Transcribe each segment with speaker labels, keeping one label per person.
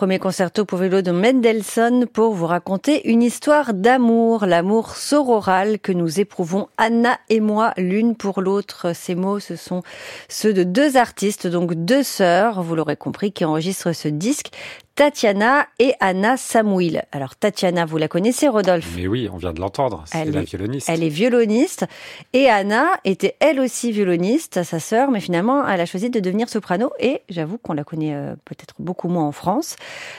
Speaker 1: premier concerto pour vélo de Mendelssohn pour vous raconter une histoire d'amour, l'amour sororal que nous éprouvons Anna et moi l'une pour l'autre. Ces mots, ce sont ceux de deux artistes, donc deux sœurs, vous l'aurez compris, qui enregistrent ce disque. Tatiana et Anna Samouil. Alors Tatiana, vous la connaissez, Rodolphe?
Speaker 2: Mais oui, on vient de l'entendre, c'est la violoniste.
Speaker 1: Elle est violoniste. Et Anna était elle aussi violoniste, sa sœur, mais finalement, elle a choisi de devenir soprano. Et j'avoue qu'on la connaît euh, peut-être beaucoup moins en France.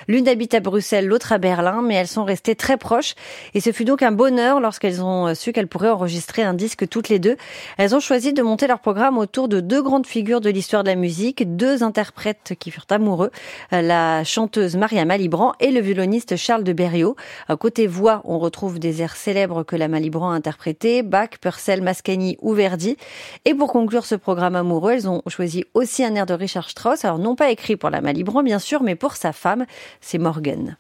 Speaker 1: L'une habite à Bruxelles, l'autre à Berlin, mais elles sont restées très proches. Et ce fut donc un bonheur lorsqu'elles ont euh, su qu'elles pourraient enregistrer un disque toutes les deux. Elles ont choisi de monter leur programme autour de deux grandes figures de l'histoire de la musique, deux interprètes qui furent amoureux, euh, la chanteuse Maria Malibran et le violoniste Charles de Berriot. Côté voix, on retrouve des airs célèbres que la Malibran a interprétés, Bach, Purcell, Mascagni ou Verdi. Et pour conclure ce programme amoureux, elles ont choisi aussi un air de Richard Strauss, alors non pas écrit pour la Malibran bien sûr, mais pour sa femme, c'est Morgan.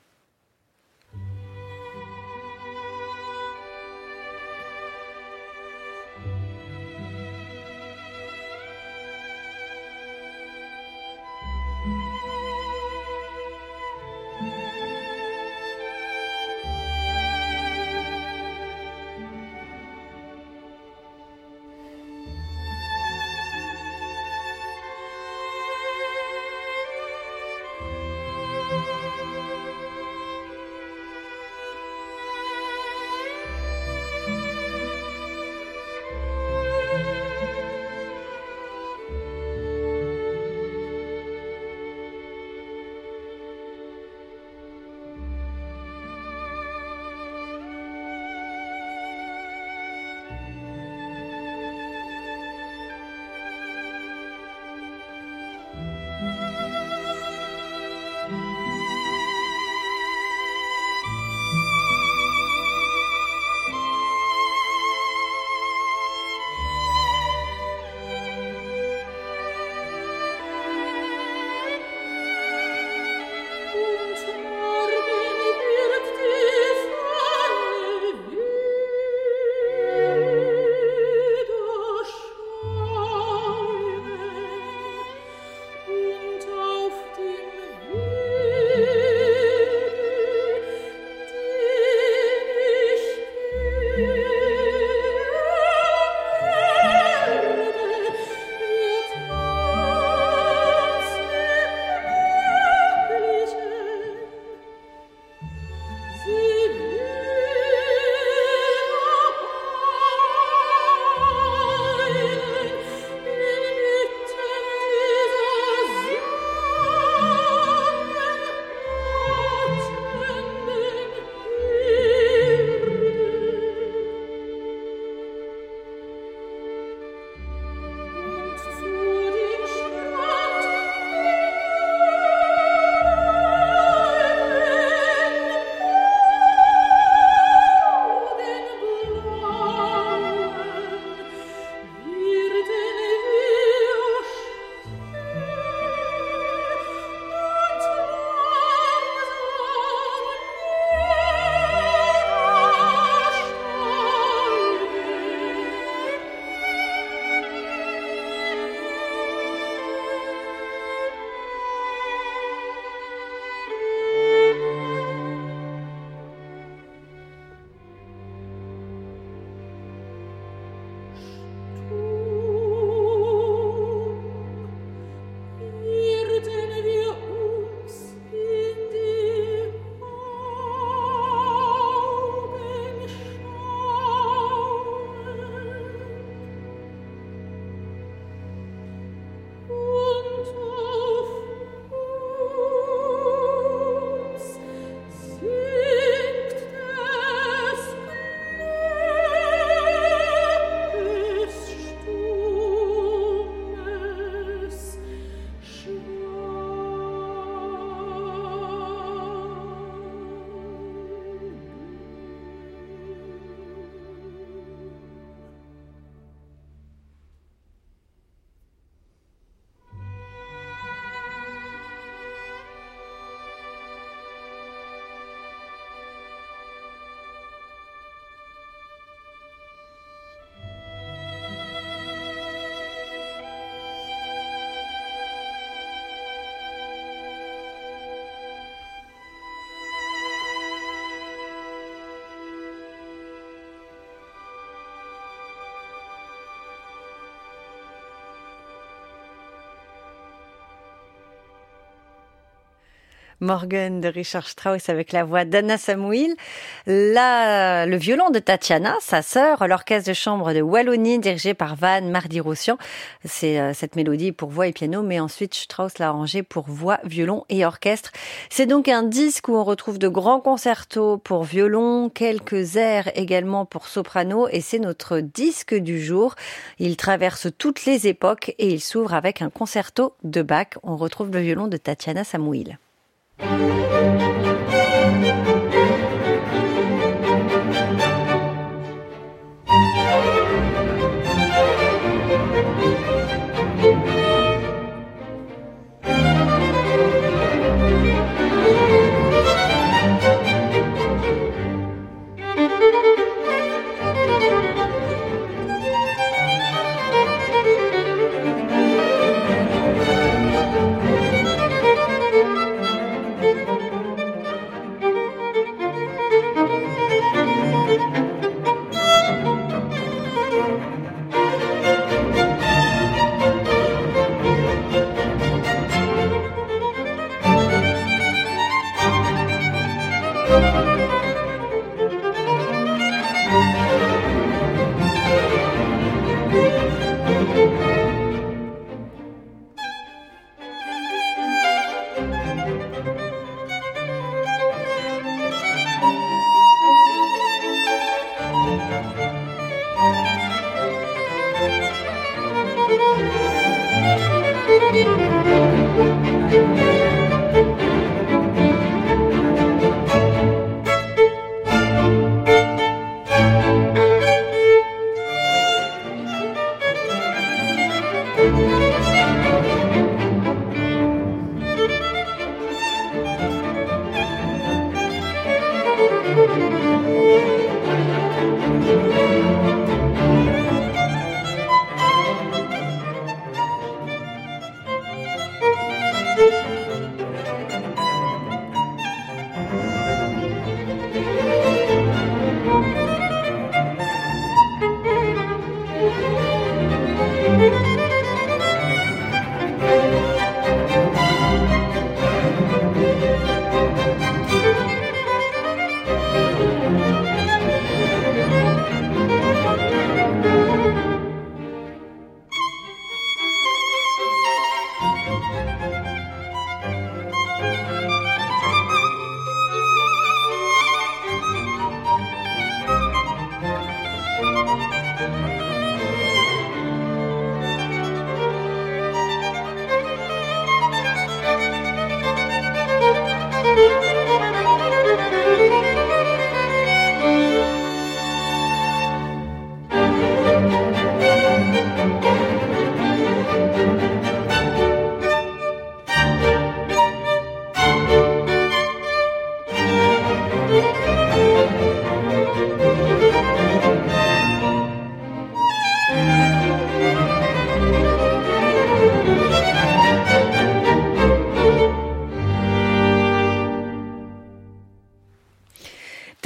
Speaker 1: Morgan de Richard Strauss avec la voix d'Anna Samuel. Là, le violon de Tatiana, sa sœur, l'orchestre de chambre de Wallonie dirigé par Van Mardi-Rossian. C'est euh, cette mélodie pour voix et piano, mais ensuite Strauss l'a arrangé pour voix, violon et orchestre. C'est donc un disque où on retrouve de grands concertos pour violon, quelques airs également pour soprano et c'est notre disque du jour. Il traverse toutes les époques et il s'ouvre avec un concerto de Bach. On retrouve le violon de Tatiana Samuil. Música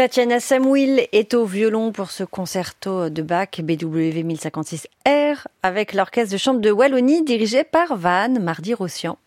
Speaker 1: Tatiana Samuil est au violon pour ce concerto de Bach BWV 1056R avec l'orchestre de chambre de Wallonie dirigé par Van Mardi-Rossian.